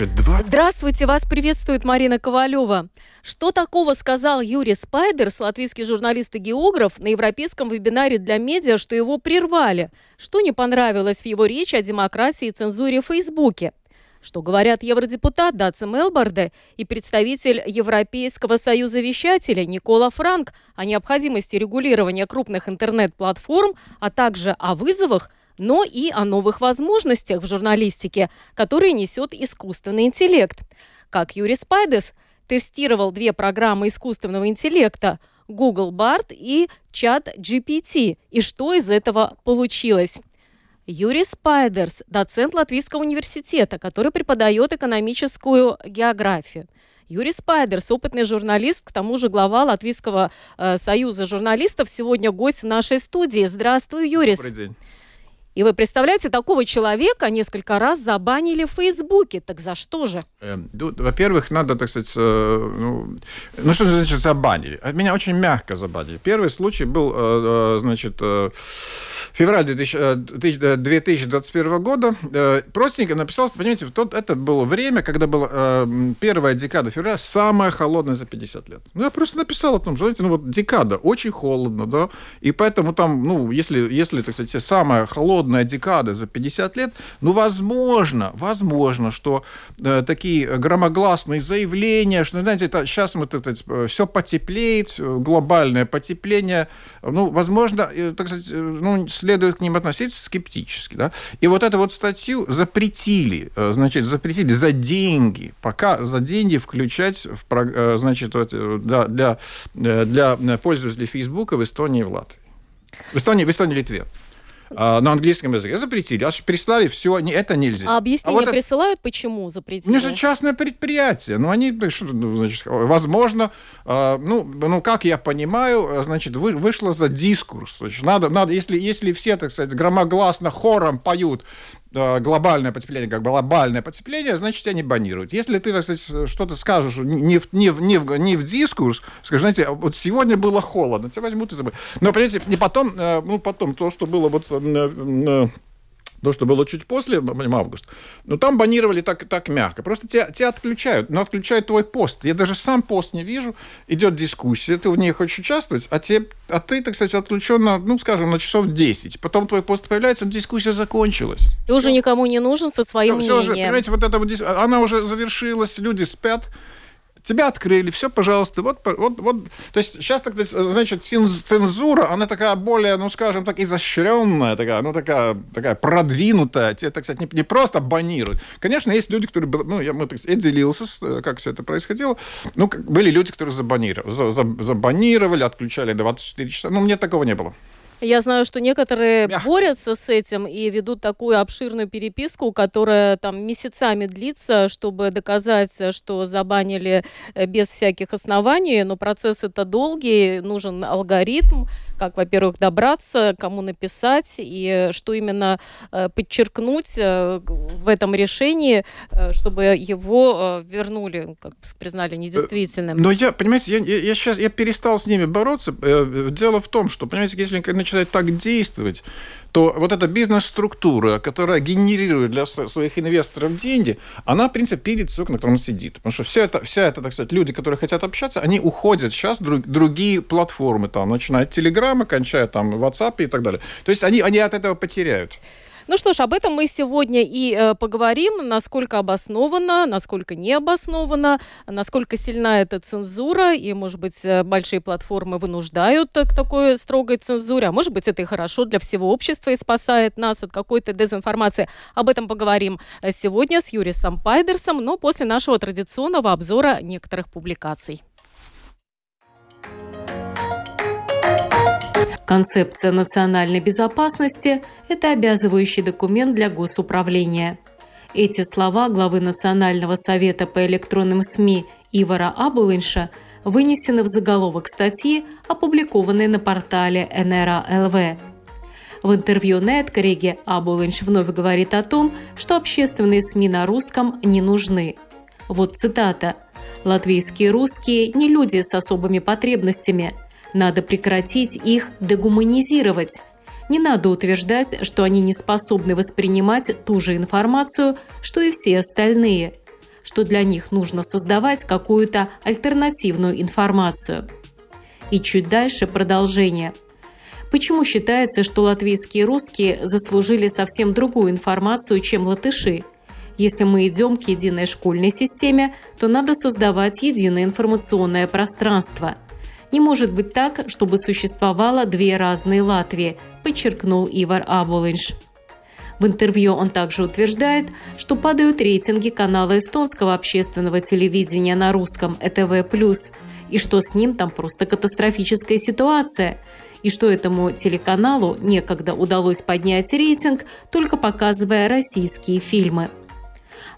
Слушай, два... Здравствуйте, вас приветствует Марина Ковалева. Что такого сказал Юрий Спайдерс, латвийский журналист и географ, на европейском вебинаре для медиа, что его прервали? Что не понравилось в его речи о демократии и цензуре в Фейсбуке? Что говорят евродепутат Даци Мелборде и представитель Европейского союза вещателей Никола Франк о необходимости регулирования крупных интернет-платформ, а также о вызовах, но и о новых возможностях в журналистике, которые несет искусственный интеллект. Как Юрий Спайдес тестировал две программы искусственного интеллекта Google Bard и Chat GPT, и что из этого получилось. Юрий Спайдерс, доцент Латвийского университета, который преподает экономическую географию. Юрий Спайдерс, опытный журналист, к тому же глава Латвийского э, союза журналистов, сегодня гость в нашей студии. Здравствуй, Юрий. Добрый день. И вы представляете, такого человека несколько раз забанили в Фейсбуке. Так за что же? Эм, во-первых, надо, так сказать, э, ну, ну что значит забанили? Меня очень мягко забанили. Первый случай был, э, э, значит, февраль 2021 года. Простенько написал, понимаете, тот, это было время, когда была первая декада февраля, самая холодная за 50 лет. Ну, я просто написал о том, что, знаете, ну вот декада, очень холодно, да, и поэтому там, ну, если, если так сказать, самая холодная холодная декада за 50 лет, ну, возможно, возможно, что э, такие громогласные заявления, что, знаете, это, сейчас вот это, э, все потеплеет, э, глобальное потепление, ну, возможно, э, так сказать, ну, следует к ним относиться скептически, да, и вот эту вот статью запретили, значит, запретили за деньги, пока за деньги включать, в, значит, вот, для, для, для пользователей Фейсбука в Эстонии и в Латвии. В Эстонии, в Эстонии и Литве. А, на английском языке. Запретили, аж прислали, все, не, это нельзя. А объяснение а вот присылают, почему запретили? У них же частное предприятие. Ну, они, что, ну, значит, возможно, э, ну, ну, как я понимаю, значит, вы, вышло за дискурс. Значит, надо, надо, если, если все, так сказать, громогласно хором поют глобальное потепление как глобальное потепление, значит, тебя не банируют. Если ты, так сказать, что-то скажешь не в, не, в, не, в, не в дискурс, скажи, знаете, вот сегодня было холодно, тебя возьмут и забудут. Но, понимаете, и потом, э, ну, потом то, что было вот э, то, что было чуть после, август, но там банировали так, так мягко. Просто тебя, тебя отключают, но отключают твой пост. Я даже сам пост не вижу, идет дискуссия, ты в ней хочешь участвовать, а, тебе, а ты, так сказать, отключен на, ну, скажем, на часов 10. Потом твой пост появляется, дискуссия закончилась. Ты уже никому не нужен со своим все, мнением. Все уже, понимаете, вот это вот, она уже завершилась, люди спят, тебя открыли, все, пожалуйста, вот, вот, вот. То есть сейчас, тогда, значит, цензура, она такая более, ну, скажем так, изощренная, такая, ну, такая, такая продвинутая, тебе, так сказать, не, не просто банируют. Конечно, есть люди, которые, ну, я, мы, так сказать, я делился, э, как все это происходило, ну, были люди, которые забанировали, забанировали, отключали 24 часа, ну, мне такого не было. Я знаю, что некоторые Мягко. борются с этим и ведут такую обширную переписку, которая там месяцами длится, чтобы доказать, что забанили э, без всяких оснований, но процесс это долгий, нужен алгоритм, как, во-первых, добраться, кому написать и что именно э, подчеркнуть э, в этом решении, э, чтобы его вернули, как признали недействительным. Но я, понимаете, я, я, сейчас я перестал с ними бороться. Дело в том, что, понимаете, если они начинают так действовать, то вот эта бизнес-структура, которая генерирует для своих инвесторов деньги, она, в принципе, перед на котором сидит. Потому что вся эта, вся эта, так сказать, люди, которые хотят общаться, они уходят сейчас в друг, другие платформы, там, начиная от Телеграма, кончая там WhatsApp и так далее. То есть они, они от этого потеряют. Ну что ж, об этом мы сегодня и э, поговорим, насколько обосновано, насколько не обосновано, насколько сильна эта цензура, и, может быть, э, большие платформы вынуждают к такой строгой цензуре, а может быть, это и хорошо для всего общества и спасает нас от какой-то дезинформации. Об этом поговорим э, сегодня с Юрисом Пайдерсом, но после нашего традиционного обзора некоторых публикаций. Концепция национальной безопасности – это обязывающий документ для госуправления. Эти слова главы Национального совета по электронным СМИ Ивара Абулынша вынесены в заголовок статьи, опубликованной на портале НРА ЛВ. В интервью Нет Криге Абулинч вновь говорит о том, что общественные СМИ на русском не нужны. Вот цитата. «Латвийские русские не люди с особыми потребностями. Надо прекратить их дегуманизировать. Не надо утверждать, что они не способны воспринимать ту же информацию, что и все остальные, что для них нужно создавать какую-то альтернативную информацию». И чуть дальше продолжение – Почему считается, что латвийские русские заслужили совсем другую информацию, чем латыши? Если мы идем к единой школьной системе, то надо создавать единое информационное пространство. Не может быть так, чтобы существовало две разные Латвии, подчеркнул Ивар Абулинш. В интервью он также утверждает, что падают рейтинги канала эстонского общественного телевидения на русском ЭТВ+, и что с ним там просто катастрофическая ситуация – и что этому телеканалу некогда удалось поднять рейтинг, только показывая российские фильмы.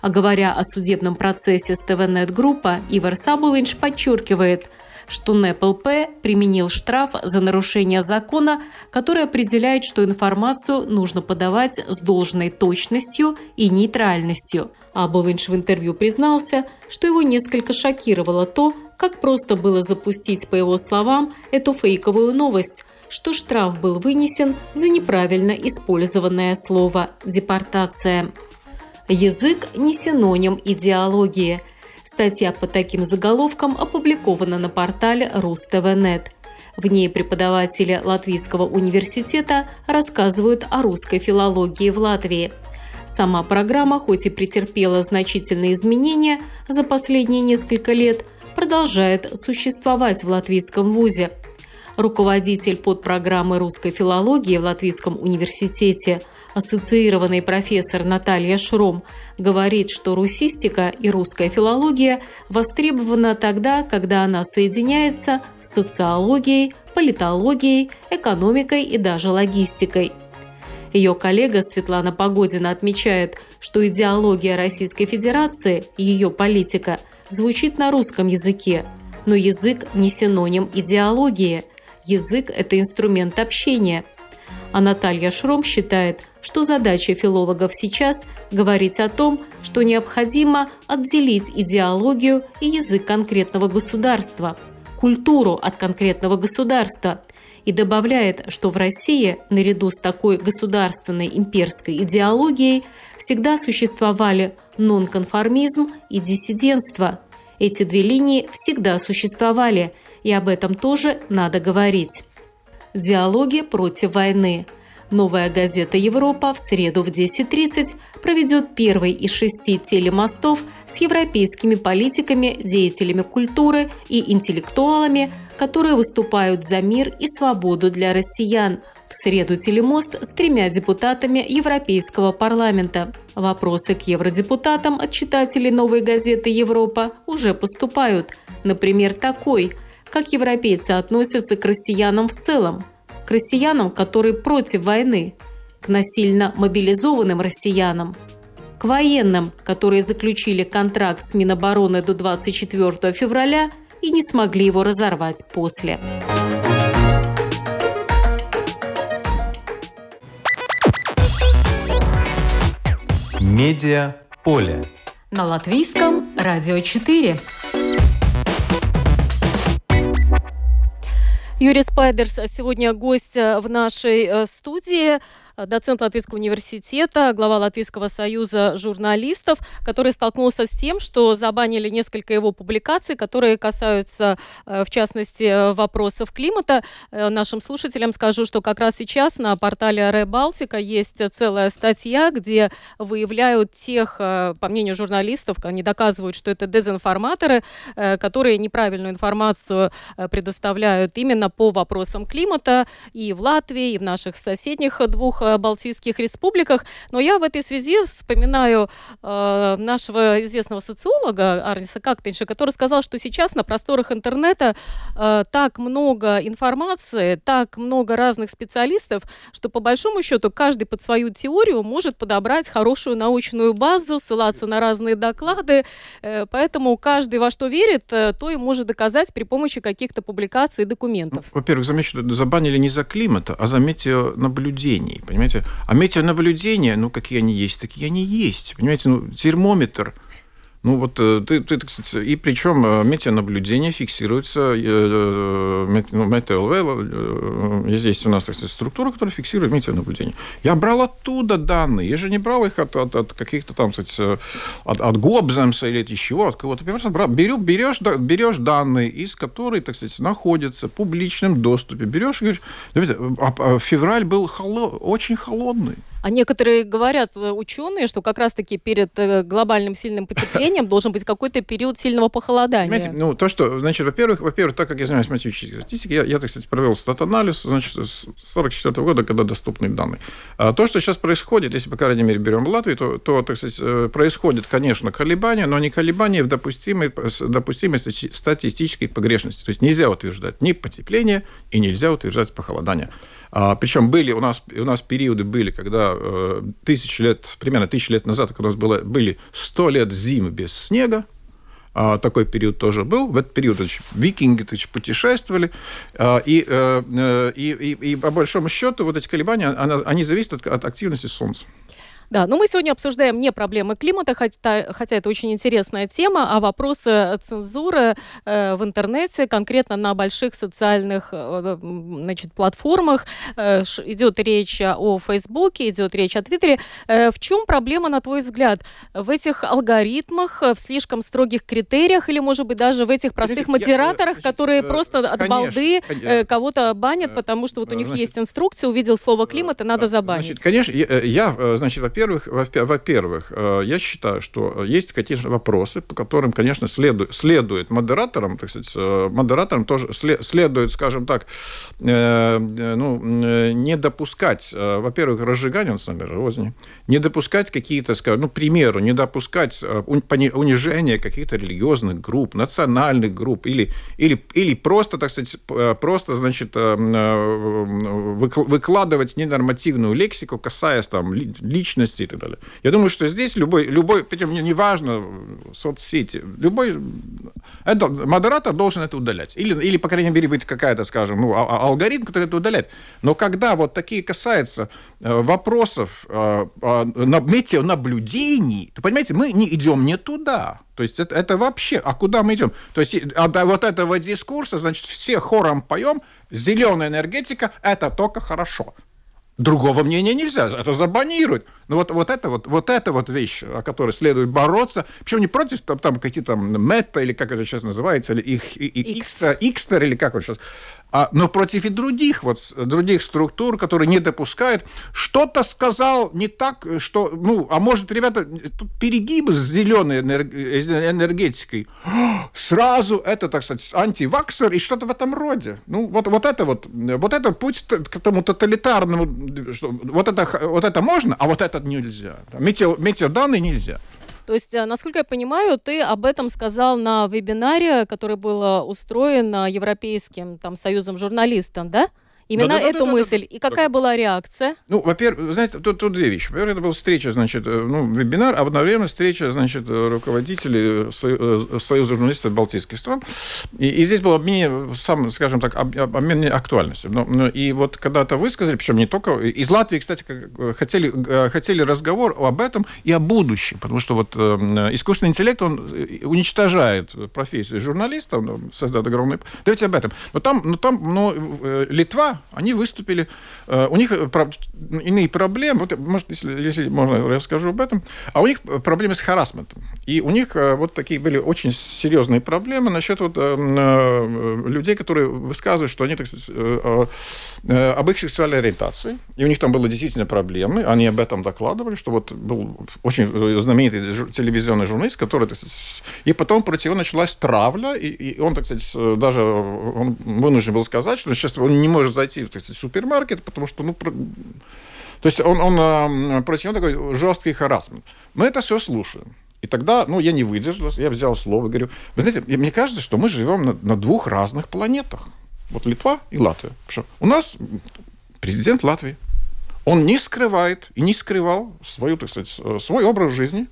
А говоря о судебном процессе с ТВНет Группа, Ивар Сабулинч подчеркивает, что НЭПЛП применил штраф за нарушение закона, который определяет, что информацию нужно подавать с должной точностью и нейтральностью. А Булинш в интервью признался, что его несколько шокировало то, как просто было запустить, по его словам, эту фейковую новость, что штраф был вынесен за неправильно использованное слово «депортация». Язык не синоним идеологии. Статья по таким заголовкам опубликована на портале РусТВНет. В ней преподаватели Латвийского университета рассказывают о русской филологии в Латвии. Сама программа, хоть и претерпела значительные изменения за последние несколько лет, продолжает существовать в латвийском вузе – руководитель подпрограммы русской филологии в Латвийском университете, ассоциированный профессор Наталья Шром, говорит, что русистика и русская филология востребована тогда, когда она соединяется с социологией, политологией, экономикой и даже логистикой. Ее коллега Светлана Погодина отмечает, что идеология Российской Федерации, ее политика, звучит на русском языке, но язык не синоним идеологии – Язык – это инструмент общения. А Наталья Шром считает, что задача филологов сейчас – говорить о том, что необходимо отделить идеологию и язык конкретного государства, культуру от конкретного государства, и добавляет, что в России, наряду с такой государственной имперской идеологией, всегда существовали нонконформизм и диссидентство. Эти две линии всегда существовали – и об этом тоже надо говорить. Диалоги против войны. Новая газета «Европа» в среду в 10.30 проведет первый из шести телемостов с европейскими политиками, деятелями культуры и интеллектуалами, которые выступают за мир и свободу для россиян. В среду телемост с тремя депутатами Европейского парламента. Вопросы к евродепутатам от читателей новой газеты «Европа» уже поступают. Например, такой – как европейцы относятся к россиянам в целом, к россиянам, которые против войны, к насильно мобилизованным россиянам, к военным, которые заключили контракт с Минобороны до 24 февраля и не смогли его разорвать после. Медиа поле. На латвийском радио 4. Юрий Спайдерс сегодня гость э, в нашей э, студии. Э, доцент Латвийского университета, глава Латвийского союза журналистов, который столкнулся с тем, что забанили несколько его публикаций, которые касаются, э, в частности, вопросов климата. Э, нашим слушателям скажу, что как раз сейчас на портале Ре Балтика есть целая статья, где выявляют тех, по мнению журналистов, они доказывают, что это дезинформаторы, которые неправильную информацию предоставляют именно по вопросам климата и в Латвии, и в наших соседних двух балтийских республиках. Но я в этой связи вспоминаю э, нашего известного социолога Арниса Кактенша, который сказал, что сейчас на просторах интернета э, так много информации, так много разных специалистов, что по большому счету каждый под свою теорию может подобрать хорошую научную базу, ссылаться на разные доклады, э, поэтому каждый во что верит, э, то и может доказать при помощи каких-то публикаций и документов. Ну, во-первых, замечу, забанили не за климата, а за метеонаблюдений, понимаете? А метеонаблюдения, ну, какие они есть, такие они есть, понимаете? Ну, термометр – ну вот э, ты, ты, кстати, и причем э, метеонаблюдение фиксируется, э, ну, метеолв, здесь у нас, так сказать, структура, которая фиксирует метеонаблюдение. Я брал оттуда данные, я же не брал их от, от, от каких-то там, кстати, от, от Гобземса или от еще, от кого-то. Я просто брал, беру, берешь, берешь данные, из которых, так сказать, находятся в публичном доступе, берешь и говоришь, а, а февраль был холод, очень холодный. А некоторые говорят, э, ученые, что как раз-таки перед э, глобальным сильным потеплением должен быть какой-то период сильного похолодания. Понимаете, ну, то, что, значит, во-первых, во-первых, так как я занимаюсь математической статистикой, я, я так сказать, провел стат-анализ, значит, с 44 года, когда доступны данные. А то, что сейчас происходит, если, по крайней мере, берем Латвию, то, то так сказать, э, происходит, конечно, колебания, но не колебания в допустимой, допустимой статистической погрешности. То есть нельзя утверждать ни потепление и нельзя утверждать похолодание. А, причем были у нас, у нас периоды были, когда э, тысячи лет, примерно тысячи лет назад, когда у нас было, были сто лет зимы без снега, а, такой период тоже был. В этот период значит, викинги значит, путешествовали. А, и, э, э, и, и, и по большому счету вот эти колебания, они зависят от, от активности Солнца. Да, но мы сегодня обсуждаем не проблемы климата, хотя, хотя это очень интересная тема, а вопросы цензуры э, в интернете, конкретно на больших социальных э, значит, платформах. Э, идет речь о Фейсбуке, идет речь о Твиттере. Э, в чем проблема, на твой взгляд? В этих алгоритмах, в слишком строгих критериях или, может быть, даже в этих простых модераторах, я, которые э, просто от конечно, балды э, кого-то банят, э, потому что вот у них значит, есть инструкция, увидел слово климат, и надо забанить? Значит, конечно, я, я значит, во-первых, во-первых, во-первых, э, я считаю, что есть, конечно, вопросы, по которым, конечно, следует, следует модераторам, так сказать, э, модераторам тоже следует, скажем так, э, ну, не допускать, во-первых, разжигания национальной розни, не допускать какие-то, скажем, ну, примеру, не допускать унижения каких-то религиозных групп, национальных групп, или, или, или просто, так сказать, просто, значит, выкладывать ненормативную лексику, касаясь там личности соцсети и так далее. Я думаю, что здесь любой, любой причем не важно соцсети, любой это, модератор должен это удалять. Или, или, по крайней мере, быть какая-то, скажем, ну, а, а, алгоритм, который это удаляет. Но когда вот такие касаются э, вопросов э, э, метеонаблюдений, то, понимаете, мы не идем не туда. То есть это, это вообще, а куда мы идем? То есть от вот этого дискурса, значит, все хором поем, зеленая энергетика – это только хорошо. Другого мнения нельзя, это забанируют. Но вот, вот, это вот, вот это вот вещь, о которой следует бороться. Причем не против там, там какие-то мета, или как это сейчас называется, или их, X. X, или как вот сейчас а, но против и других, вот, других структур, которые не допускают. Что-то сказал не так, что, ну, а может, ребята, тут перегибы с зеленой энергетикой. Сразу это, так сказать, антиваксер и что-то в этом роде. Ну, вот, вот это вот, вот это путь к тому тоталитарному, что, вот, это, вот это можно, а вот это нельзя. Метео, метеоданные нельзя. То есть, э, насколько я понимаю, ты об этом сказал на вебинаре, который был э, устроен э, Европейским там, союзом журналистов, да? Именно да, да, эту да, мысль. Да, да, И какая да. была реакция? Ну, во-первых, знаете, тут, тут две вещи. Во-первых, это была встреча, значит, э, ну, вебинар, а одновременно встреча, значит, руководителей э, Союза журналистов Балтийских стран. И, и здесь был обмен, сам, скажем так, обмен актуальностью. Но, но, и вот когда-то высказали, причем не только... Из Латвии, кстати, э, хотели, хотели разговор об этом и о будущем, потому что вот искусственный интеллект, он уничтожает профессию журналиста, он создает огромный... Давайте об этом. Но там, но там но Литва, они выступили, э, у них э, иные проблемы, вот, может, если, если можно, расскажу об этом, а у них проблемы с харасментом. И у них э, вот такие были очень серьезные проблемы насчет вот, людей, которые высказывают, что они, так сказать, об их сексуальной ориентации, и у них там были действительно проблемы, они об этом докладывали, что вот был очень знаменитый телевизионный журналист, который, так сказать, и потом против него началась травля, и, и он, так сказать, даже он вынужден был сказать, что сейчас он не может зайти зайти в, супермаркет, потому что, ну, То есть он, он против него такой жесткий харасмент. Мы это все слушаем. И тогда, ну, я не выдержал, я взял слово и говорю, вы знаете, мне кажется, что мы живем на, на двух разных планетах. Вот Литва и Латвия. Что у нас президент Латвии, он не скрывает и не скрывал свою, так сказать, свой образ жизни.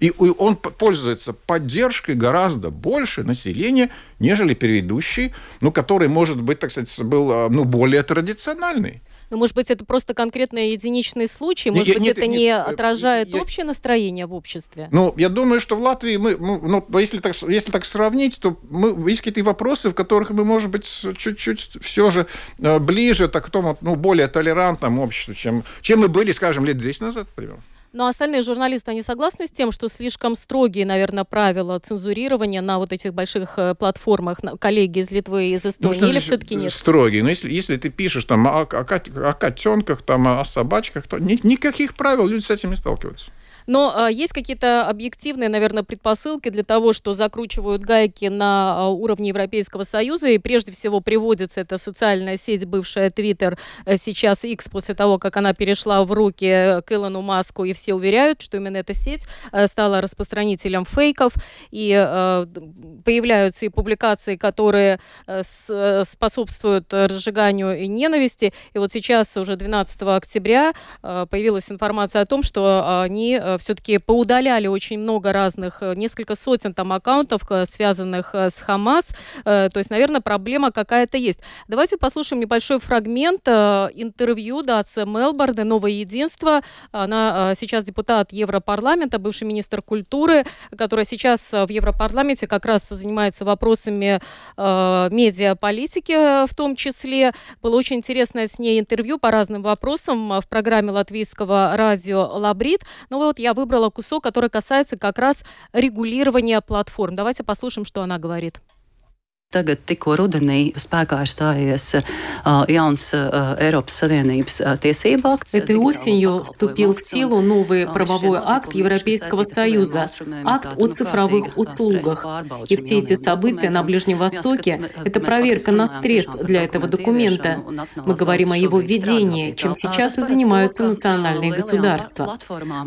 И он пользуется поддержкой гораздо больше населения, нежели предыдущий, ну, который, может быть, так сказать, был а, ну, более традициональный. Ну, может быть, это просто конкретный единичный случай, может нет, быть, нет, это нет, не нет, отражает я, общее настроение в обществе? Ну, я думаю, что в Латвии мы, ну, если так, если так сравнить, то мы, есть какие-то вопросы, в которых мы, может быть, чуть-чуть все же э, ближе так, к тому, ну, более толерантному обществу, чем, чем мы были, скажем, лет 10 назад, например. Но остальные журналисты, они согласны с тем, что слишком строгие, наверное, правила цензурирования на вот этих больших э, платформах, коллеги из Литвы и из Эстонии, ну, или все-таки нет? Строгие. Но если, если ты пишешь там о, о, о котенках, там, о собачках, то ни, никаких правил люди с этим не сталкиваются. Но а, есть какие-то объективные, наверное, предпосылки для того, что закручивают гайки на а, уровне Европейского Союза, и прежде всего приводится эта социальная сеть, бывшая Твиттер, э, сейчас X, после того, как она перешла в руки э, к Илону Маску, и все уверяют, что именно эта сеть э, стала распространителем фейков, и э, появляются и публикации, которые э, с, способствуют разжиганию и ненависти. И вот сейчас, уже 12 октября, э, появилась информация о том, что они Э, все-таки поудаляли очень много разных, э, несколько сотен там аккаунтов, э, связанных с Хамас. То есть, наверное, проблема какая-то есть. Давайте послушаем небольшой фрагмент интервью Датса Мелборда «Новое единство». Она сейчас депутат Европарламента, бывший министр культуры, которая сейчас в Европарламенте как раз занимается вопросами медиаполитики в том числе. Было очень интересное с ней интервью по разным вопросам в программе латвийского радио «Лабрид». Но вот я выбрала кусок, который касается как раз регулирования платформ. Давайте послушаем, что она говорит. Tagad tikko rudenī spēkā ir stājies uh, jauns Eiropas Savienības uh, tiesība akts. Этой осенью вступил в силу новый правовой акт Европейского Союза, акт о цифровых услугах. И все эти события на Ближнем Востоке – это проверка на стресс для этого документа. Мы говорим о его введении, чем сейчас и занимаются национальные государства.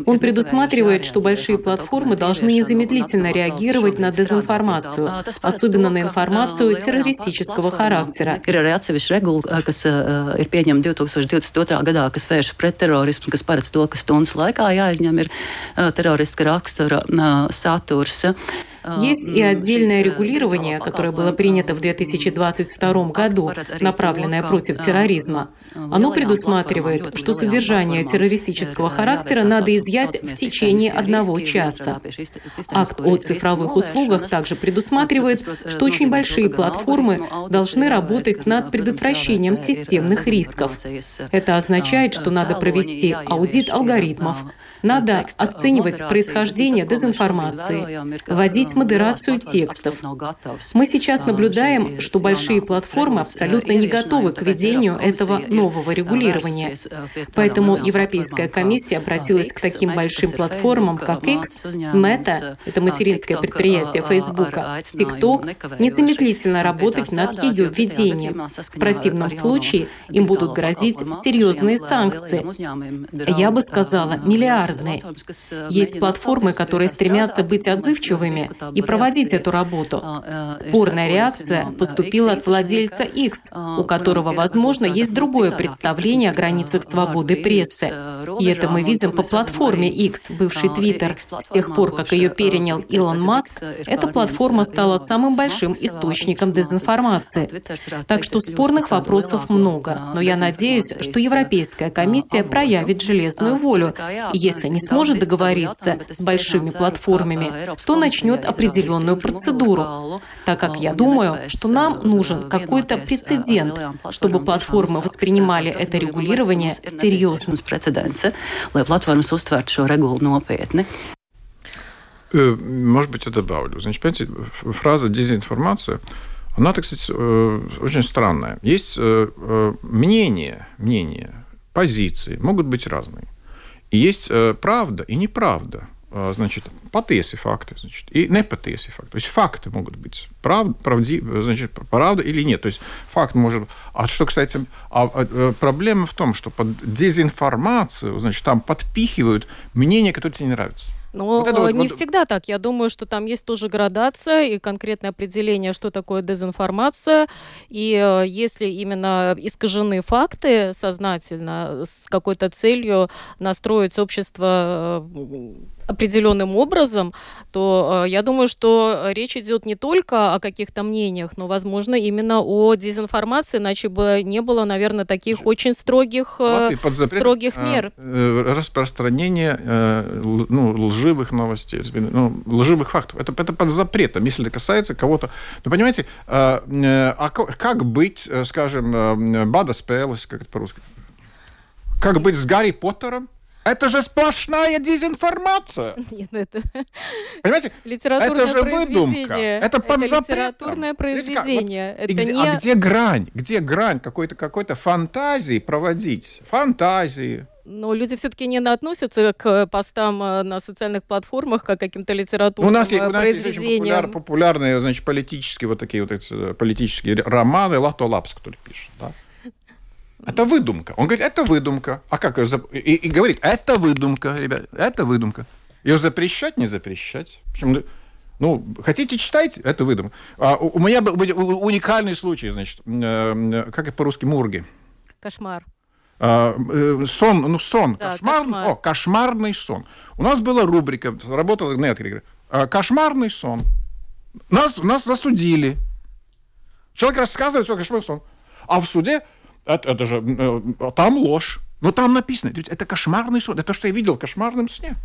Он предусматривает, что большие платформы должны незамедлительно реагировать на дезинформацию, особенно на информацию, информацию террористического характера. Ir arī atsevišķa regula, kas uh, ir pieņemta 2022. gadā, kas vērš pret terorismu, kas paredz to, ka stundas laikā jāizņem ir uh, teroriska rakstura uh, saturs. Uh, Есть и отдельное регулирование, которое было принято в 2022 году, направленное против терроризма. Оно предусматривает, что содержание террористического характера надо изъять в течение одного часа. Акт о цифровых услугах также предусматривает, что очень большие платформы должны работать над предотвращением системных рисков. Это означает, что надо провести аудит алгоритмов, надо оценивать происхождение дезинформации, вводить модерацию текстов. Мы сейчас наблюдаем, что большие платформы абсолютно не готовы к ведению этого нового регулирования. Поэтому Европейская комиссия обратилась к таким большим платформам, как X, Meta, это материнское предприятие Facebook, TikTok, незамедлительно работать над ее введением. В противном случае им будут грозить серьезные санкции. Я бы сказала, миллиарды разные. Есть платформы, которые стремятся быть отзывчивыми и проводить эту работу. Спорная реакция поступила от владельца X, у которого, возможно, есть другое представление о границах свободы прессы. И это мы видим по платформе X, бывший Twitter. С тех пор, как ее перенял Илон Маск, эта платформа стала самым большим источником дезинформации. Так что спорных вопросов много, но я надеюсь, что Европейская комиссия проявит железную волю. И если если не сможет договориться с большими платформами, то начнет определенную процедуру, так как я думаю, что нам нужен какой-то прецедент, чтобы платформы воспринимали это регулирование серьезно. Э, может быть, я добавлю. Значит, понимаете, фраза «дезинформация» она, так сказать, э, очень странная. Есть э, мнение, мнение, позиции могут быть разные. И есть правда и неправда. А, значит, patiesi факты, значит, и непатиesi факты. То есть факты могут быть прав, правди, значит, правда или нет. То есть факт может... А что, кстати, а, а, э, проблема в том, что под дезинформацию, значит, там подпихивают мнение, которое тебе не нравится. Но вот вот, не вот... всегда так. Я думаю, что там есть тоже градация и конкретное определение, что такое дезинформация. И э, если именно искажены факты сознательно с какой-то целью настроить общество э, определенным образом, то э, я думаю, что речь идет не только о каких-то мнениях, но, возможно, именно о дезинформации, иначе бы не было, наверное, таких очень строгих, Латвии под запрет, строгих мер. Распространение ну, лживых новостей, ну, лживых фактов. Это, это под запретом, если это касается кого-то. Ну, понимаете, а, а как быть, скажем, Бада Спелес, как это по-русски? Как быть с Гарри Поттером? Это же сплошная дезинформация. Нет, ну это... Понимаете? Литературное это же выдумка. Это под это литературное произведение. Вот, это где, не... А где грань? Где грань какой-то какой-то фантазии проводить? Фантазии. Но люди все-таки не относятся к постам э, на социальных платформах как к каким-то литературным у нас, есть, у нас есть очень популяр, популярные, значит, политические вот такие вот эти э, политические романы Лато Лапс, который пишет, да? Это выдумка. Он говорит, это выдумка. А как ее зап... и, и говорит, это выдумка, ребят, это выдумка. Ее запрещать, не запрещать. Почему? Ну, хотите, читайте, это выдумка. А, у, у меня был уникальный случай, значит, э, как это по-русски, мурги. Кошмар. А, э, сон, ну, сон, да, кошмар, кошмар. О, кошмарный сон. У нас была рубрика, работала Netflix, а, кошмарный сон. Нас, нас засудили. Человек рассказывает свой кошмарный сон. А в суде это, это же э, там ложь. Но там написано, это кошмарный сон, это то, что я видел в кошмарном сне.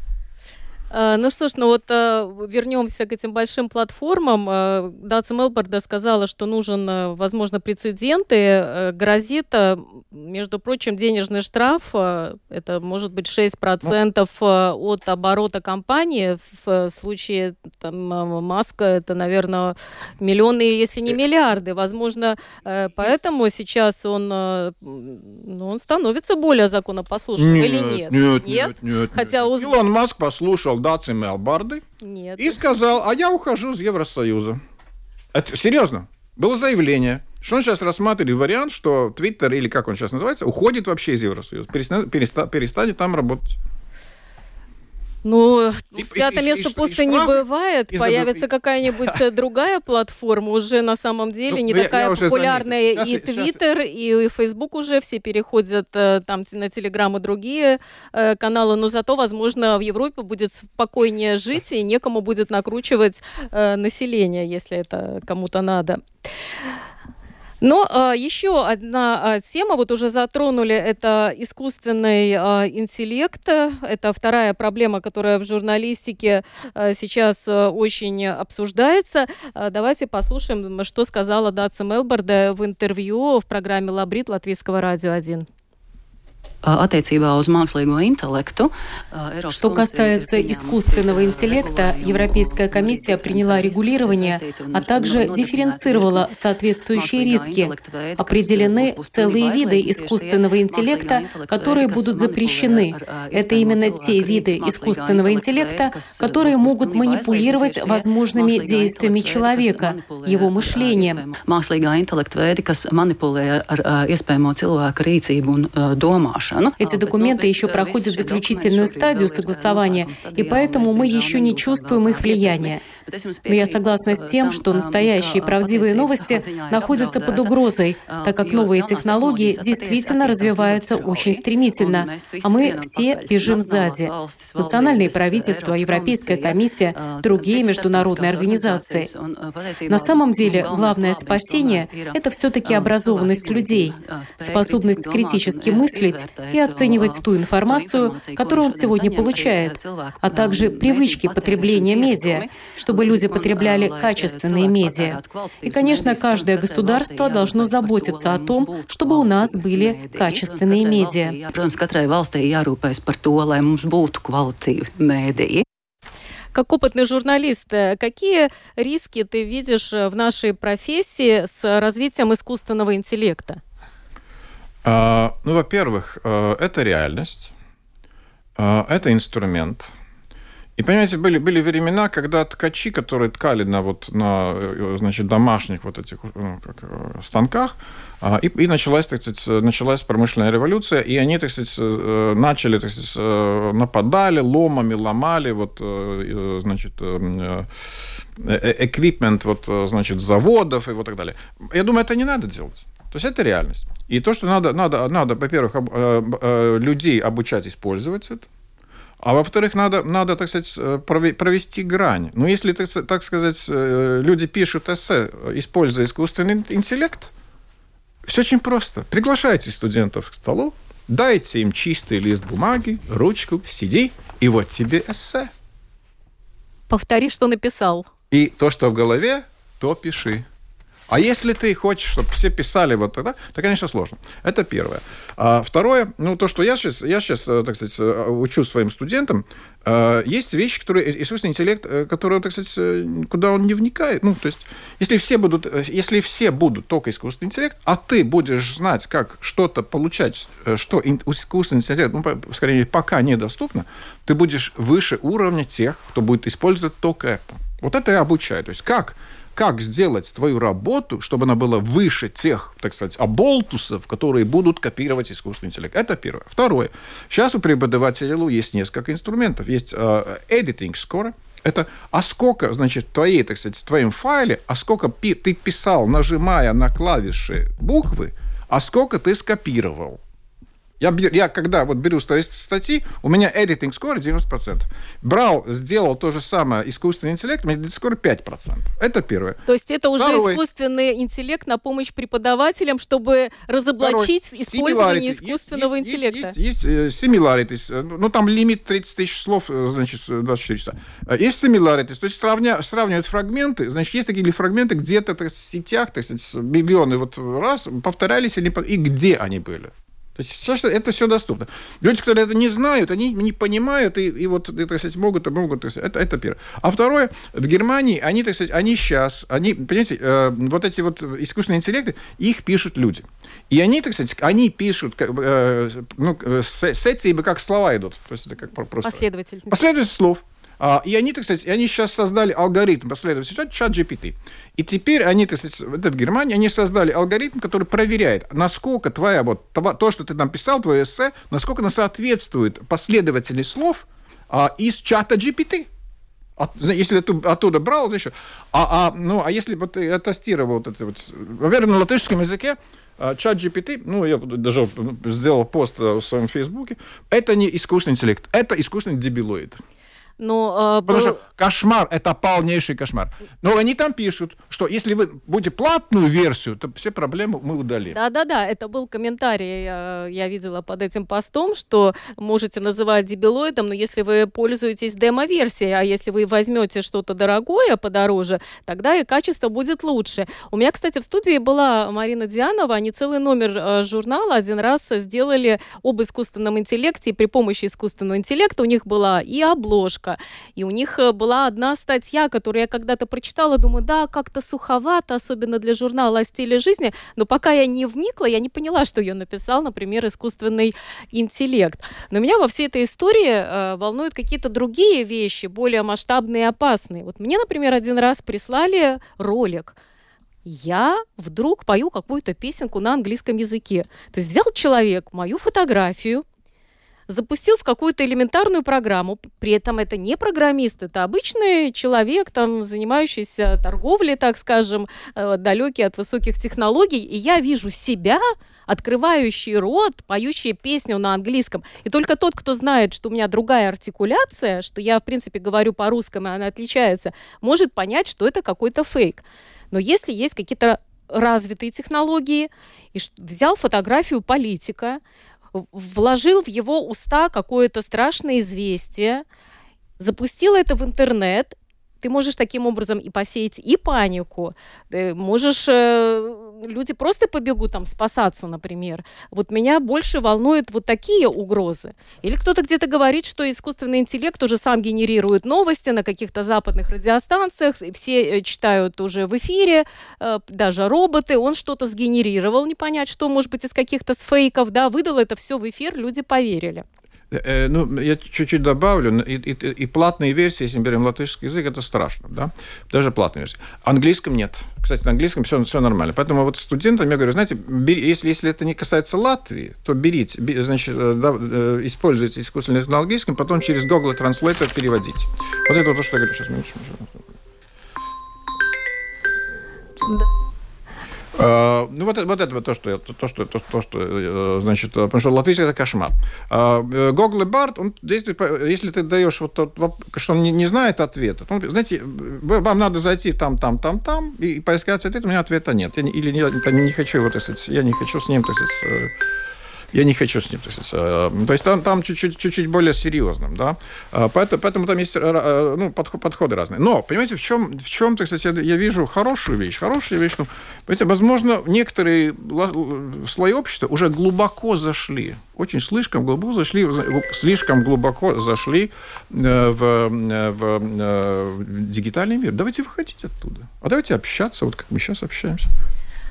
А, ну что ж, ну вот э, вернемся к этим большим платформам. Э, Датса Мелборда сказала, что нужен, э, возможно, прецедент, и грозит, между прочим, денежный штраф, это может быть 6% ну. от оборота компании. В случае там, Маска это, наверное, миллионы, если не миллиарды. Возможно, поэтому сейчас он, ну, он становится более законопослушным нет, или нет? Нет, нет, нет. Хотя нет. Уз... Илон Маск послушал Даци Мелбарды Нет. и сказал, а я ухожу из Евросоюза. Это, серьезно, было заявление, что он сейчас рассматривает вариант, что Твиттер, или как он сейчас называется, уходит вообще из Евросоюза, перестанет, перестанет там работать. Ну, свято место пусто не бывает. Появится какая-нибудь э, другая платформа, уже на самом деле ну, не такая популярная. И Твиттер, и Фейсбук уже все переходят э, там на Телеграм и другие э, каналы, но зато, возможно, в Европе будет спокойнее жить, и некому будет накручивать население, если это кому-то надо. Но а, еще одна а, тема, вот уже затронули, это искусственный а, интеллект. Это вторая проблема, которая в журналистике а, сейчас а, очень обсуждается. А, давайте послушаем, что сказала Датса Мелборда в интервью в программе «Лабрит» Латвийского радио 1. Attiecībā uz mākslīgo интеллекту. Что касается искусственного интеллекта, Европейская комиссия приняла регулирование, а также дифференцировала соответствующие риски. Определены целые виды искусственного интеллекта, которые будут запрещены. Это именно те виды искусственного интеллекта, которые могут манипулировать возможными действиями человека, его мышлением. Mākslīgā intelekta veidi, kas manipulē ar iespējamo cilvēku rīcību un domāšanu. Эти документы еще проходят заключительную стадию согласования, и поэтому мы еще не чувствуем их влияния. Но я согласна с тем, что настоящие правдивые новости находятся под угрозой, так как новые технологии действительно развиваются очень стремительно, а мы все бежим сзади. Национальные правительства, Европейская комиссия, другие международные организации. На самом деле, главное спасение — это все-таки образованность людей, способность критически мыслить и оценивать ту информацию, которую он сегодня получает, а также привычки потребления медиа, чтобы люди потребляли качественные медиа. И, конечно, каждое государство должно заботиться о том, чтобы у нас были качественные медиа. Как опытный журналист, э, какие риски ты видишь э, в нашей профессии с развитием искусственного интеллекта? А, ну, во-первых, э, это реальность, это инструмент – И, понимаете, были, были времена, когда ткачи, которые ткали на, вот, на э, значит, домашних вот этих ну, как, э, станках, а, и, и началась, так сказать, началась промышленная революция, и они, так сказать, э, начали, так сказать, нападали, ломами ломали, вот, значит, эквипмент, вот, значит, заводов и вот так далее. Я думаю, это не надо делать. То есть это реальность. И то, что надо, надо, надо во-первых, людей обучать использовать это, а во-вторых, надо, надо, так сказать, э, провести грань. Но если, так сказать, э, люди пишут эссе, используя искусственный интеллект, все очень просто. Приглашайте студентов к столу, дайте им чистый лист бумаги, ручку, сиди, и вот тебе эссе. Повтори, что написал. И то, что в голове, то пиши. А если ты хочешь, чтобы все писали вот это, то, конечно, сложно. Это первое. А второе, ну, то, что я сейчас, я сейчас, э, так сказать, э, учу своим студентам, э, есть вещи, которые, искусственный интеллект, которые, так сказать, куда он не вникает. Ну, то есть, если все будут, если все будут только искусственный интеллект, а ты будешь знать, как что-то получать, что искусственный интеллект, ну, скорее, пока недоступно, ты будешь выше уровня тех, кто будет использовать только это. Вот это я обучаю. То есть, как как сделать твою работу, чтобы она была выше тех, так сказать, оболтусов, которые будут копировать искусственный интеллект. Это первое. Второе. Сейчас у преподавателей есть несколько инструментов. Есть uh, editing score, это а сколько, значит, твоей, так сказать, в твоем файле, а сколько пи- ты писал, нажимая на клавиши буквы, а сколько ты скопировал. Я, я когда вот беру статьи, у меня editing score 90%. Брал, сделал то же самое искусственный интеллект, у меня editing score 5%. Это первое. То есть это уже Второй. искусственный интеллект на помощь преподавателям, чтобы разоблачить Второй. использование искусственного есть, интеллекта. Есть, есть, есть similarities, э, ну там лимит 30 тысяч слов, э, значит, 24 часа. Есть similarities, то есть сравня, сравнивают фрагменты, значит, есть такие фрагменты где-то в сетях, то есть миллионы вот раз повторялись или, и где они были. То есть все, это все доступно. Люди, которые это не знают, они не понимают, и, и вот, и, так сказать, могут, могут, так сказать, это, это первое. А второе, в Германии, они, так сказать, они сейчас, они, понимаете, э, вот эти вот искусственные интеллекты, их пишут люди. И они, так сказать, они пишут, э, ну, с, с этими как слова идут. То есть это как просто... Последовательность. Последовательность слов. А, и они, так сказать, они сейчас создали алгоритм последовательности, чат GPT. И теперь они, так сказать, это в Германии, они создали алгоритм, который проверяет, насколько твоя, вот, то, что ты написал, твое эссе, насколько оно соответствует последовательности слов а, из чата GPT. От, если ты оттуда брал, то еще. А, а, ну, а если вот ты тестировал вот это вот, во-первых, на латышском языке, а, чат GPT, ну, я даже сделал пост в своем фейсбуке, это не искусственный интеллект, это искусственный дебилоид. Но, э, Потому был... что кошмар, это полнейший кошмар. Но они там пишут, что если вы будете платную версию, то все проблемы мы удалим. Да-да-да, это был комментарий, я, я видела под этим постом, что можете называть дебилоидом, но если вы пользуетесь демо-версией, а если вы возьмете что-то дорогое подороже, тогда и качество будет лучше. У меня, кстати, в студии была Марина Дианова, они целый номер э, журнала один раз сделали об искусственном интеллекте, и при помощи искусственного интеллекта у них была и обложка, плохо. И у них э, была одна статья, которую я когда-то прочитала, думаю, да, как-то суховато, особенно для журнала о стиле жизни, но пока я не вникла, я не поняла, что ее написал, например, искусственный интеллект. Но меня во всей этой истории э, волнуют какие-то другие вещи, более масштабные и опасные. Вот мне, например, один раз прислали ролик, я вдруг пою какую-то песенку на английском языке. То есть взял человек мою фотографию, запустил в какую-то элементарную программу. При этом это не программист, это обычный человек, там, занимающийся торговлей, так скажем, э, далекий от высоких технологий. И я вижу себя, открывающий рот, поющий песню на английском. И только тот, кто знает, что у меня другая артикуляция, что я, в принципе, говорю по-русски, и она отличается, может понять, что это какой-то фейк. Но если есть какие-то развитые технологии, и взял фотографию политика, вложил в его уста какое-то страшное известие, запустил это в интернет, ты можешь таким образом и посеять и панику, ты можешь, э, люди просто побегут там спасаться, например. Вот меня больше волнуют вот такие угрозы. Или кто-то где-то говорит, что искусственный интеллект уже сам генерирует новости на каких-то западных радиостанциях, все э, читают уже в эфире, э, даже роботы, он что-то сгенерировал, не понять, что, может быть, из каких-то фейков, да, выдал это все в эфир, люди поверили. Э, ну, я чуть-чуть добавлю, и, и, и платные версии, если мы берем латышский язык, это страшно, да, даже платные версии. Английском нет. Кстати, на английском все, все нормально. Поэтому вот студентам я говорю, знаете, бери, если, если это не касается Латвии, то берите, значит, э, да, э, используйте искусственный на английском, потом через Google Translator переводите. Вот это вот то, что я говорю сейчас. Да. Uh, ну, вот, вот это то, что, то, что, то, то, что, э, значит, потому что латвийский это кошмар. Uh, Google Bard, он действует, если ты даешь вот тот, что он не, не знает ответа, то он, знаете, вам надо зайти там, там, там, там, и поискать ответ, у меня ответа нет. Я, или не, не хочу, вот, я не хочу с ним, так сказать, я не хочу с ним, то есть, э, то есть там, там чуть-чуть, чуть-чуть более серьезным, да, а, поэтому, поэтому там есть э, ну, подходы разные. Но, понимаете, в чем, в чем так сказать, я, вижу хорошую вещь, хорошую вещь, ну, понимаете, возможно, некоторые слои общества уже глубоко зашли, очень слишком глубоко зашли, слишком глубоко зашли э, в, в, в дигитальный мир. Давайте выходить оттуда, а давайте общаться, вот как мы сейчас общаемся.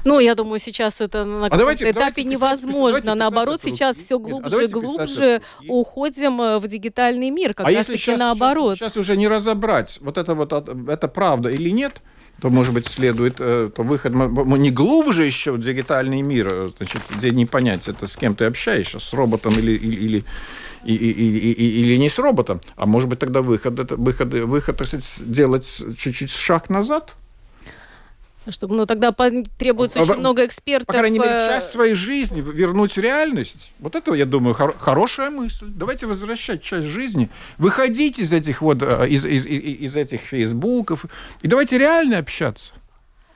Ну, я думаю, сейчас это на а давайте, этапе давайте невозможно. Давайте Наоборот, сейчас все глубже и а глубже уходим э, в дигитальный мир. Как а если сейчас, наоборот. Сейчас, сейчас уже не разобрать, вот это вот это правда или нет, то, может быть, следует э, то выход не глубже еще в дигитальный мир, э, значит, где не понять, это с кем ты общаешься, с роботом или, или, или, или, или не с роботом, а может быть тогда выход, это, выход, выход так сказать, делать чуть-чуть шаг назад – чтобы, ну, тогда требуется а, очень много экспертов. По крайней мере, э, часть своей жизни вернуть в реальность. Вот это, я думаю, хор- хорошая мысль. Давайте возвращать часть жизни. Выходить из этих вот, э, из, из, из, этих фейсбуков. И давайте реально общаться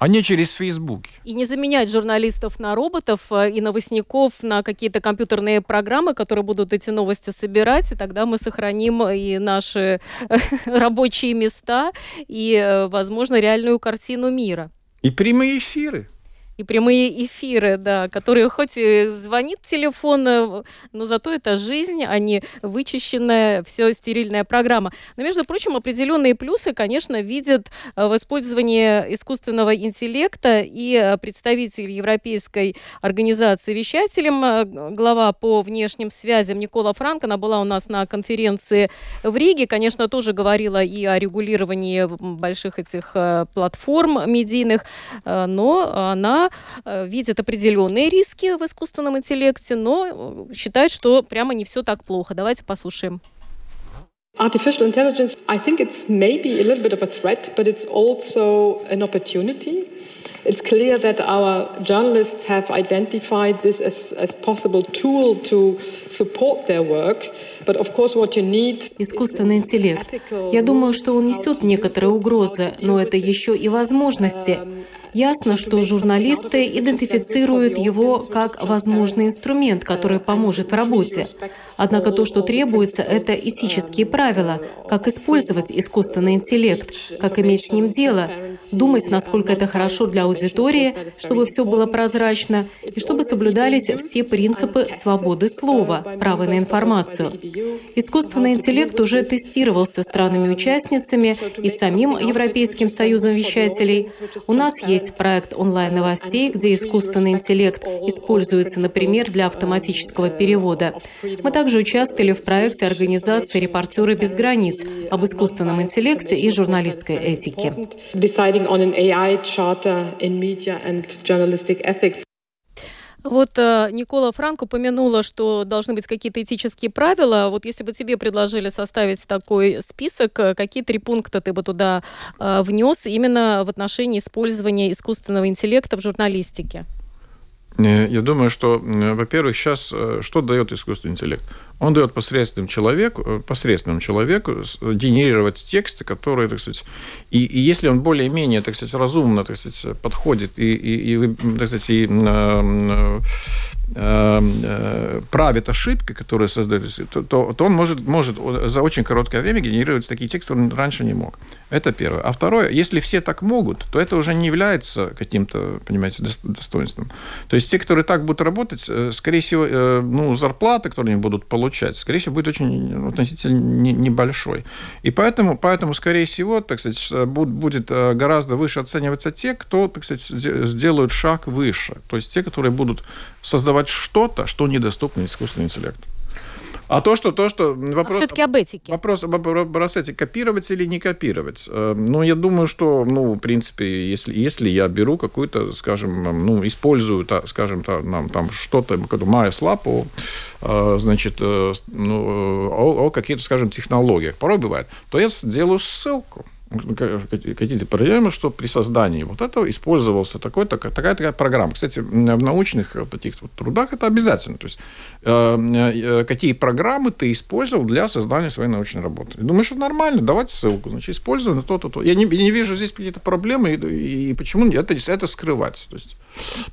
а не через Facebook. И не заменять журналистов на роботов э, и новостников на какие-то компьютерные программы, которые будут эти новости собирать, и тогда мы сохраним и наши рабочие места, и, возможно, реальную картину мира. И прямые эфиры и прямые эфиры, да, которые хоть и звонит телефон, э, но зато это жизнь, а не вычищенная, все стерильная программа. Но, между прочим, определенные плюсы, конечно, видят э, в использовании искусственного интеллекта и э, представитель Европейской организации вещателем, глава по внешним связям Никола Франк, она была у нас на конференции в Риге, конечно, тоже говорила и о регулировании больших этих платформ медийных, но она Э, видит определенные риски в искусственном интеллекте, но э, считает, что прямо не все так плохо. Давайте послушаем. Artificial intelligence, I think it's maybe a little bit of a threat, but it's also an opportunity. It's clear that our journalists have identified this as a possible tool to support their work. But of course, what you need Искусственный интеллект. Я думаю, что он несет некоторые угрозы, но это еще и возможности. Ясно, что журналисты идентифицируют его как возможный инструмент, который поможет в работе. Однако то, что требуется, это этические правила, как использовать искусственный интеллект, как иметь с ним дело, думать, насколько это хорошо для аудитории, чтобы все было прозрачно, и чтобы соблюдались все принципы свободы слова, права на информацию. Искусственный интеллект уже тестировался странами-участницами и самим Европейским союзом вещателей. У нас есть есть проект онлайн-новостей, где искусственный интеллект используется, например, для автоматического перевода. Мы также участвовали в проекте организации «Репортеры без границ» об искусственном интеллекте и журналистской этике. Вот э, Никола Франк упомянула, что должны быть какие-то этические правила. Вот если бы тебе предложили составить такой список, э, какие три пункта ты бы туда э, внес именно в отношении использования искусственного интеллекта в журналистике? Э, я думаю, что, во-первых, сейчас э, что дает искусственный интеллект? Он дает посредственным человеку, э, посредственному человеку генерировать тексты, которые, так сказать, и, и если он более-менее, так сказать, разумно, так сказать, подходит и, и, и так сказать, и, э, э, правит ошибки, которые создаются, то, то, то он может, может за очень короткое время генерировать такие тексты, он раньше не мог. Это первое. А второе, если все так могут, то это уже не является каким-то, понимаете, достоинством. То есть те, которые так будут работать, скорее всего, ну, зарплаты, которые они будут получать, получать, скорее всего, будет очень относительно небольшой. И поэтому, поэтому скорее всего, так сказать, будет э, гораздо выше оцениваться те, кто, так сказать, сделают шаг выше. То есть те, которые будут создавать что-то, что недоступно искусственному интеллекту. А то, что, то, что вопрос... А все-таки об этике. Вопрос, вопрос эти, копировать или не копировать. Э, ну, я думаю, что, ну, в принципе, если, если я беру какую-то, скажем, ну, использую, так, скажем, там, там что-то, моя слапу, э, значит, э, ну, о, о каких-то, скажем, технологиях, порой бывает, то я сделаю ссылку какие-то проблемы, что при создании вот этого использовался такой, такая, такая, такая программа. Кстати, в научных таких вот трудах это обязательно. То есть, э, э, какие программы ты использовал для создания своей научной работы. Думаешь, это нормально, давайте ссылку. Значит, использовано то-то, то. Я не, не вижу здесь какие-то проблемы, и, и почему это, это скрывать. То есть,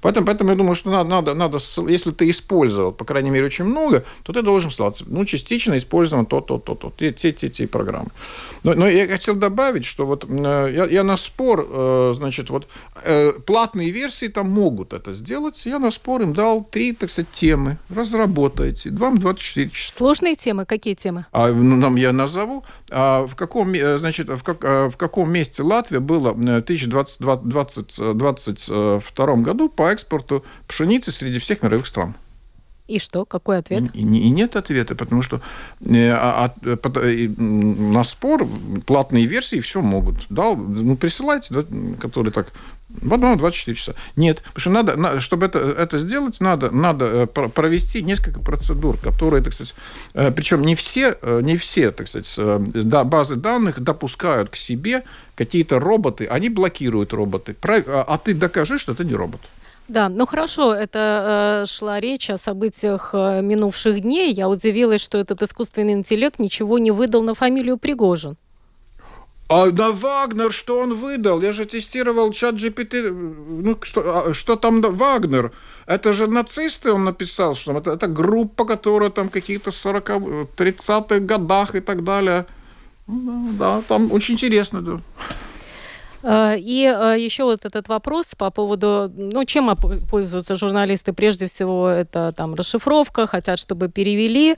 поэтому, поэтому я думаю, что надо, надо, надо, если ты использовал, по крайней мере, очень много, то ты должен ссылаться. Ну, частично использовано то, то, то, то, те, те, те, те программы. Но, но я хотел добавить, что вот э, я, я на спор, э, значит, вот э, платные версии там могут это сделать. Я на спор им дал три, так сказать, темы. Разработайте. Вам 24 часа. Сложные темы? Какие темы? А, ну, нам я назову. А, в, каком, значит, в, как, в каком месте Латвия была в 2022 году по экспорту пшеницы среди всех мировых стран? И что? Какой ответ? И, и нет ответа, потому что э, а, а, э, на спор платные версии все могут. Да, ну, присылайте, да, которые так в одном 24 часа. Нет, потому что надо, чтобы это, это сделать, надо, надо э, провести несколько процедур, которые, так сказать, причем не все, не все, так сказать, да, базы данных допускают к себе какие-то роботы, они блокируют роботы. А, а ты докажи, что это не робот. Да, ну хорошо, это э, шла речь о событиях э, минувших дней. Я удивилась, что этот искусственный интеллект ничего не выдал на фамилию Пригожин. А на Вагнер что он выдал? Я же тестировал чат GPT. Ну, что, а, что там Вагнер? Это же нацисты он написал, что это, это группа, которая там каких-то 40-30-х годах и так далее. Ну, да, там очень интересно. Да. Э, и э, еще вот этот вопрос по поводу, ну, чем пользуются журналисты? Прежде всего, это там расшифровка, хотят, чтобы перевели.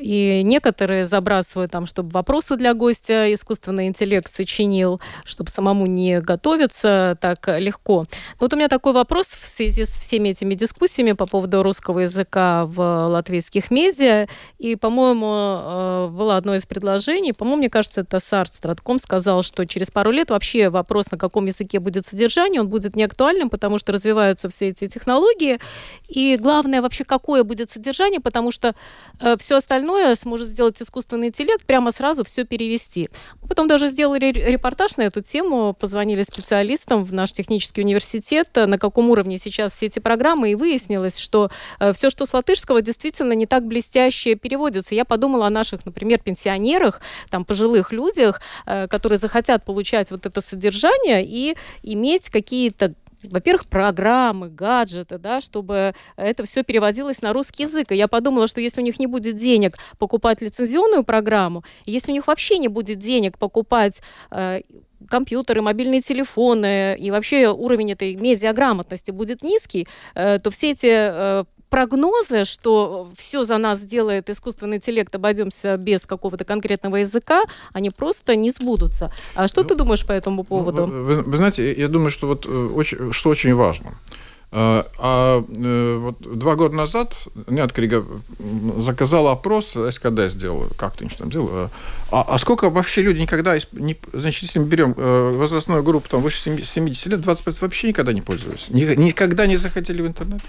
И некоторые забрасывают там, чтобы вопросы для гостя искусственный интеллект сочинил, чтобы самому не готовиться так легко. Вот у меня такой вопрос в связи с всеми этими дискуссиями по поводу русского языка в латвийских медиа. И, по-моему, э, было одно из предложений, по-моему, мне кажется, это Сарс Стратком сказал, что через пару лет вообще вопрос, на каком языке будет содержание, он будет неактуальным, потому что развиваются все эти технологии. И главное вообще, какое будет содержание, потому что э, все остальное остальное сможет сделать искусственный интеллект, прямо сразу все перевести. Мы потом даже сделали репортаж на эту тему, позвонили специалистам в наш технический университет, на каком уровне сейчас все эти программы, и выяснилось, что э, все, что с латышского, действительно не так блестяще переводится. Я подумала о наших, например, пенсионерах, там, пожилых людях, э, которые захотят получать вот это содержание и иметь какие-то во-первых, программы, гаджеты, да, чтобы это все переводилось на русский язык. И я подумала, что если у них не будет денег покупать лицензионную программу, если у них вообще не будет денег покупать э, компьютеры, мобильные телефоны и вообще уровень этой медиаграмотности будет низкий, э, то все эти э, прогнозы, что все за нас делает искусственный интеллект, обойдемся без какого-то конкретного языка, они просто не сбудутся. А что ну, ты думаешь по этому ну, поводу? Ну, вы, вы знаете, я думаю, что вот э, очень, что очень важно. А, а э, вот два года назад Неоткрига заказала опрос, СКД сделал, как ты что там делал. А, а сколько вообще люди никогда, не, значит, если мы берем э, возрастную группу там выше 70 лет, 20% вообще никогда не пользовались, никогда не заходили в интернет?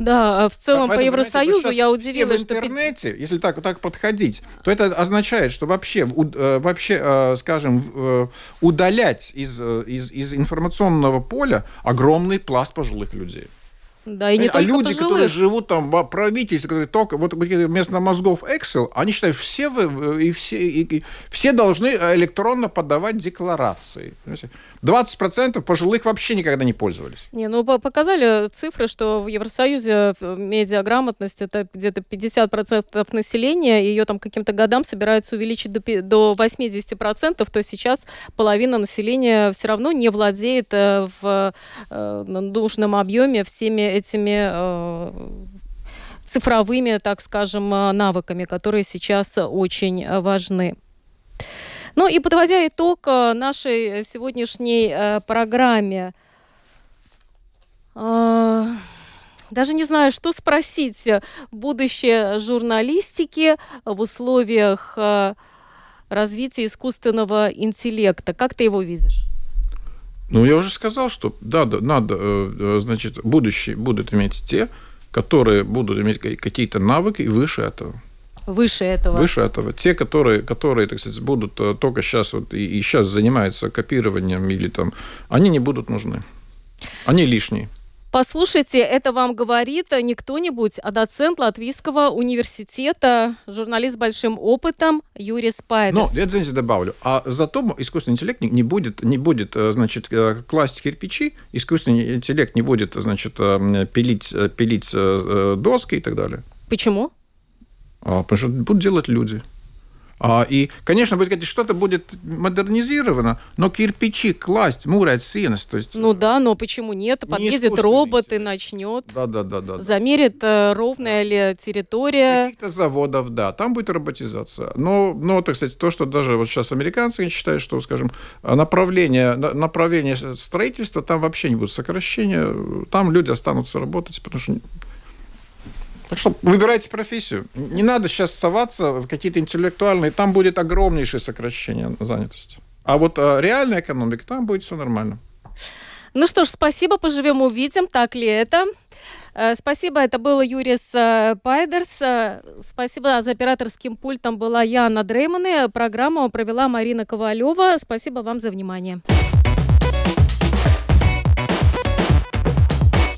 Да, а в целом Поэтому, по Евросоюзу вот я удивилась, что... в интернете, если так, вот так подходить, то это означает, что вообще, э, вообще э, скажем, э, удалять из, из, из информационного поля огромный пласт пожилых людей. Да, и не а только люди, пожилых. которые живут там в правительстве, которые только вот вместо мозгов Excel, они считают, все вы, и все, и, и, все должны электронно подавать декларации. 20% пожилых вообще никогда не пользовались. Не, ну показали цифры, что в Евросоюзе медиаграмотность это где-то 50% населения, ее там каким-то годам собираются увеличить до, до 80%, то сейчас половина населения все равно не владеет э, в э, нужном объеме всеми этими э, цифровыми, так скажем, навыками, которые сейчас очень важны. Ну и подводя итог э, нашей сегодняшней э, программе, э, даже не знаю, что спросить. Будущее журналистики в условиях э, развития искусственного интеллекта. Как ты его видишь? Ну, я уже сказал, что да, да надо, э, э, значит, будущее будут иметь те, которые будут иметь какие-то навыки выше этого. Выше этого. Выше этого. Те, которые, которые так сказать, будут только сейчас вот и, и сейчас занимаются копированием или там, они не будут нужны. Они лишние. Послушайте, это вам говорит не кто-нибудь, а доцент Латвийского университета, журналист с большим опытом Юрий Спайдерс. Ну, я здесь добавлю. А зато искусственный интеллект не будет, не будет э, значит, э, класть кирпичи, искусственный интеллект не будет, значит, э, пилить, пилить доски и так далее. Почему? А, потому что будут делать люди. А, и, конечно, будет что-то будет модернизировано, но кирпичи класть, мурать сенос, то есть... Ну да, но почему нет? Подъедет не робот и начнет. Да, да, да, да. Замерит, э, ровная ли территория. Каких-то заводов, да, там будет роботизация. Но, но, так сказать, то, что даже вот сейчас американцы считают, что, скажем, направление, направление строительства, там вообще не будет сокращения, там люди останутся работать, потому что так что выбирайте профессию. Не надо сейчас соваться в какие-то интеллектуальные. Там будет огромнейшее сокращение занятости. А вот а, реальная экономика, там будет все нормально. Ну что ж, спасибо, поживем, увидим, так ли это. Э, спасибо, это был Юрис э, Пайдерс. Э, спасибо, за операторским пультом была Яна Дрейманы. Программу провела Марина Ковалева. Спасибо вам за внимание.